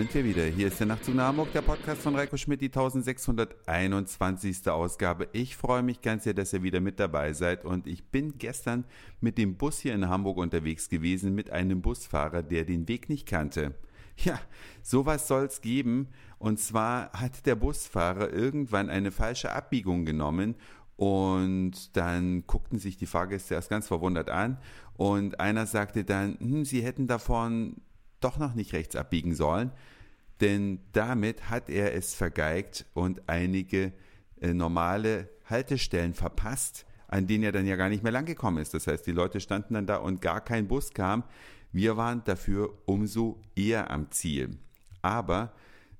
sind wir wieder. Hier ist der Nachtzug nach Hamburg, der Podcast von Reiko Schmidt, die 1621. Ausgabe. Ich freue mich ganz sehr, dass ihr wieder mit dabei seid und ich bin gestern mit dem Bus hier in Hamburg unterwegs gewesen mit einem Busfahrer, der den Weg nicht kannte. Ja, sowas soll's geben. Und zwar hat der Busfahrer irgendwann eine falsche Abbiegung genommen und dann guckten sich die Fahrgäste erst ganz verwundert an und einer sagte dann, hm, sie hätten davon doch noch nicht rechts abbiegen sollen, denn damit hat er es vergeigt und einige äh, normale Haltestellen verpasst, an denen er dann ja gar nicht mehr langgekommen ist. Das heißt, die Leute standen dann da und gar kein Bus kam. Wir waren dafür umso eher am Ziel. Aber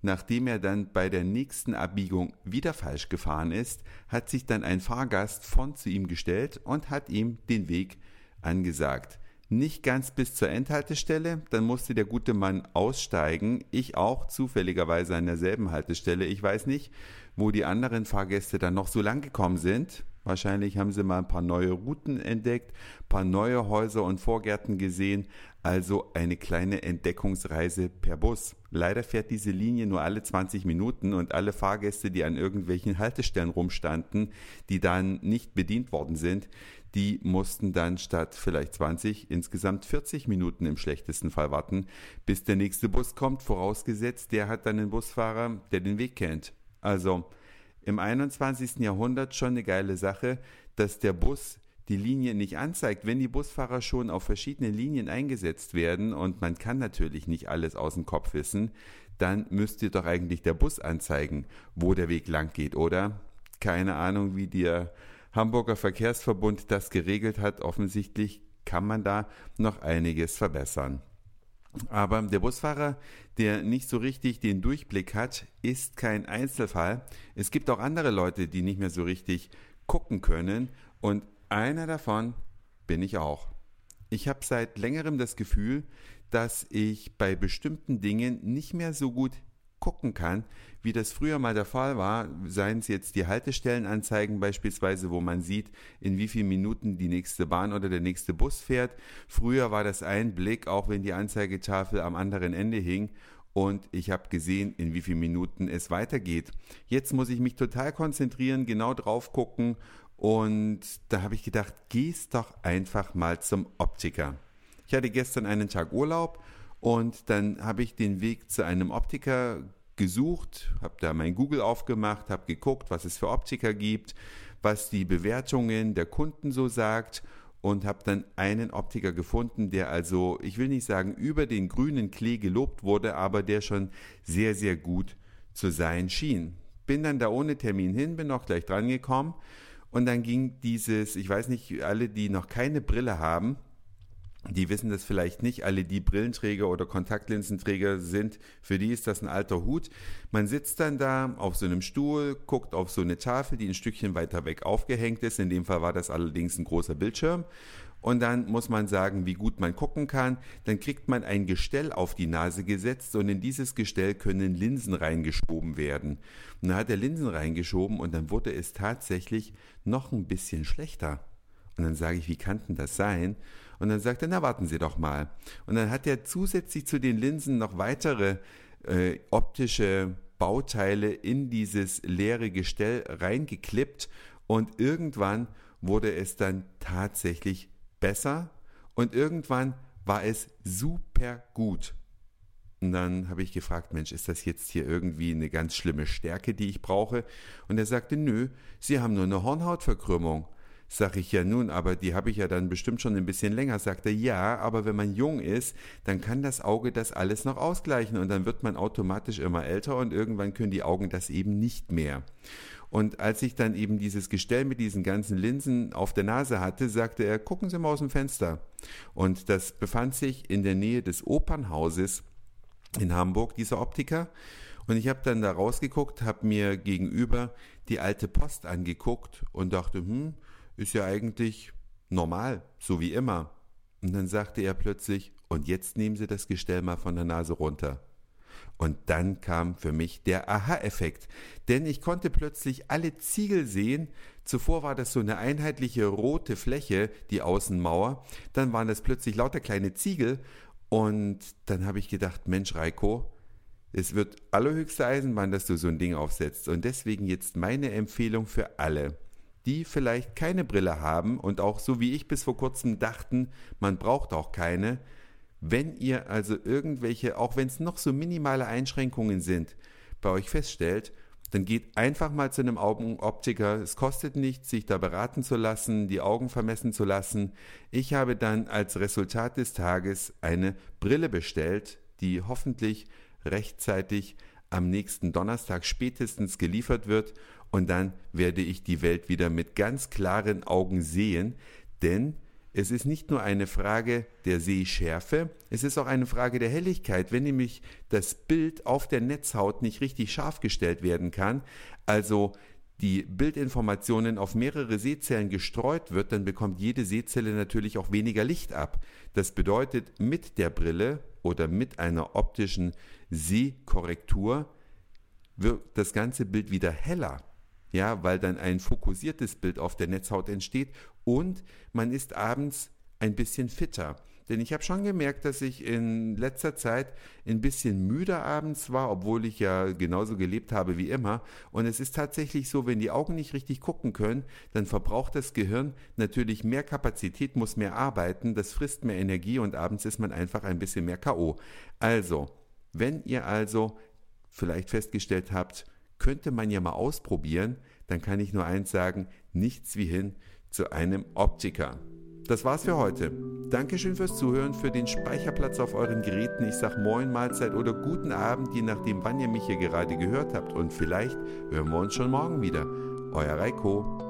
nachdem er dann bei der nächsten Abbiegung wieder falsch gefahren ist, hat sich dann ein Fahrgast von zu ihm gestellt und hat ihm den Weg angesagt nicht ganz bis zur Endhaltestelle, dann musste der gute Mann aussteigen, ich auch zufälligerweise an derselben Haltestelle. Ich weiß nicht, wo die anderen Fahrgäste dann noch so lang gekommen sind. Wahrscheinlich haben sie mal ein paar neue Routen entdeckt, paar neue Häuser und Vorgärten gesehen, also eine kleine Entdeckungsreise per Bus. Leider fährt diese Linie nur alle 20 Minuten und alle Fahrgäste, die an irgendwelchen Haltestellen rumstanden, die dann nicht bedient worden sind, die mussten dann statt vielleicht 20 insgesamt 40 Minuten im schlechtesten Fall warten, bis der nächste Bus kommt, vorausgesetzt, der hat dann einen Busfahrer, der den Weg kennt. Also im 21. Jahrhundert schon eine geile Sache, dass der Bus die Linie nicht anzeigt, wenn die Busfahrer schon auf verschiedene Linien eingesetzt werden und man kann natürlich nicht alles aus dem Kopf wissen, dann müsste doch eigentlich der Bus anzeigen, wo der Weg lang geht, oder? Keine Ahnung, wie der Hamburger Verkehrsverbund das geregelt hat. Offensichtlich kann man da noch einiges verbessern. Aber der Busfahrer, der nicht so richtig den Durchblick hat, ist kein Einzelfall. Es gibt auch andere Leute, die nicht mehr so richtig gucken können und einer davon bin ich auch. Ich habe seit längerem das Gefühl, dass ich bei bestimmten Dingen nicht mehr so gut gucken kann, wie das früher mal der Fall war, seien es jetzt die Haltestellenanzeigen beispielsweise, wo man sieht, in wie vielen Minuten die nächste Bahn oder der nächste Bus fährt. Früher war das ein Blick, auch wenn die Anzeigetafel am anderen Ende hing und ich habe gesehen, in wie vielen Minuten es weitergeht. Jetzt muss ich mich total konzentrieren, genau drauf gucken und da habe ich gedacht, gehst doch einfach mal zum Optiker. Ich hatte gestern einen Tag Urlaub und dann habe ich den Weg zu einem Optiker gesucht, habe da mein Google aufgemacht, habe geguckt, was es für Optiker gibt, was die Bewertungen der Kunden so sagt und habe dann einen Optiker gefunden, der also, ich will nicht sagen, über den grünen Klee gelobt wurde, aber der schon sehr, sehr gut zu sein schien. Bin dann da ohne Termin hin, bin auch gleich dran gekommen und dann ging dieses, ich weiß nicht, alle, die noch keine Brille haben, die wissen das vielleicht nicht, alle die Brillenträger oder Kontaktlinsenträger sind, für die ist das ein alter Hut. Man sitzt dann da auf so einem Stuhl, guckt auf so eine Tafel, die ein Stückchen weiter weg aufgehängt ist. In dem Fall war das allerdings ein großer Bildschirm. Und dann muss man sagen, wie gut man gucken kann. Dann kriegt man ein Gestell auf die Nase gesetzt und in dieses Gestell können Linsen reingeschoben werden. Und dann hat er Linsen reingeschoben und dann wurde es tatsächlich noch ein bisschen schlechter. Und dann sage ich, wie kann denn das sein? Und dann sagt er, na warten Sie doch mal. Und dann hat er zusätzlich zu den Linsen noch weitere äh, optische Bauteile in dieses leere Gestell reingeklippt und irgendwann wurde es dann tatsächlich besser und irgendwann war es super gut. Und dann habe ich gefragt, Mensch, ist das jetzt hier irgendwie eine ganz schlimme Stärke, die ich brauche? Und er sagte, nö, Sie haben nur eine Hornhautverkrümmung. Sag ich ja nun, aber die habe ich ja dann bestimmt schon ein bisschen länger. Sagt er, ja, aber wenn man jung ist, dann kann das Auge das alles noch ausgleichen und dann wird man automatisch immer älter und irgendwann können die Augen das eben nicht mehr. Und als ich dann eben dieses Gestell mit diesen ganzen Linsen auf der Nase hatte, sagte er, gucken Sie mal aus dem Fenster. Und das befand sich in der Nähe des Opernhauses in Hamburg, dieser Optiker. Und ich habe dann da rausgeguckt, habe mir gegenüber die alte Post angeguckt und dachte, hm, ist ja eigentlich normal, so wie immer. Und dann sagte er plötzlich, und jetzt nehmen Sie das Gestell mal von der Nase runter. Und dann kam für mich der Aha-Effekt, denn ich konnte plötzlich alle Ziegel sehen. Zuvor war das so eine einheitliche rote Fläche, die Außenmauer. Dann waren das plötzlich lauter kleine Ziegel. Und dann habe ich gedacht, Mensch, Reiko, Es wird allerhöchste Eisenbahn, dass du so ein Ding aufsetzt. Und deswegen jetzt meine Empfehlung für alle, die vielleicht keine Brille haben und auch so wie ich bis vor kurzem dachten, man braucht auch keine. Wenn ihr also irgendwelche, auch wenn es noch so minimale Einschränkungen sind, bei euch feststellt, dann geht einfach mal zu einem Augenoptiker. Es kostet nichts, sich da beraten zu lassen, die Augen vermessen zu lassen. Ich habe dann als Resultat des Tages eine Brille bestellt, die hoffentlich rechtzeitig am nächsten Donnerstag spätestens geliefert wird und dann werde ich die Welt wieder mit ganz klaren Augen sehen, denn es ist nicht nur eine Frage der Sehschärfe, es ist auch eine Frage der Helligkeit. Wenn nämlich das Bild auf der Netzhaut nicht richtig scharf gestellt werden kann, also die Bildinformationen auf mehrere Sehzellen gestreut wird, dann bekommt jede Sehzelle natürlich auch weniger Licht ab. Das bedeutet, mit der Brille oder mit einer optischen Sehkorrektur wird das ganze Bild wieder heller. Ja, weil dann ein fokussiertes Bild auf der Netzhaut entsteht und man ist abends ein bisschen fitter. Denn ich habe schon gemerkt, dass ich in letzter Zeit ein bisschen müder abends war, obwohl ich ja genauso gelebt habe wie immer. Und es ist tatsächlich so, wenn die Augen nicht richtig gucken können, dann verbraucht das Gehirn natürlich mehr Kapazität, muss mehr arbeiten, das frisst mehr Energie und abends ist man einfach ein bisschen mehr KO. Also, wenn ihr also vielleicht festgestellt habt, könnte man ja mal ausprobieren, dann kann ich nur eins sagen, nichts wie hin zu einem Optiker. Das war's für heute. Dankeschön fürs Zuhören, für den Speicherplatz auf euren Geräten. Ich sag Moin, Mahlzeit oder guten Abend, je nachdem, wann ihr mich hier gerade gehört habt. Und vielleicht hören wir uns schon morgen wieder. Euer Reiko.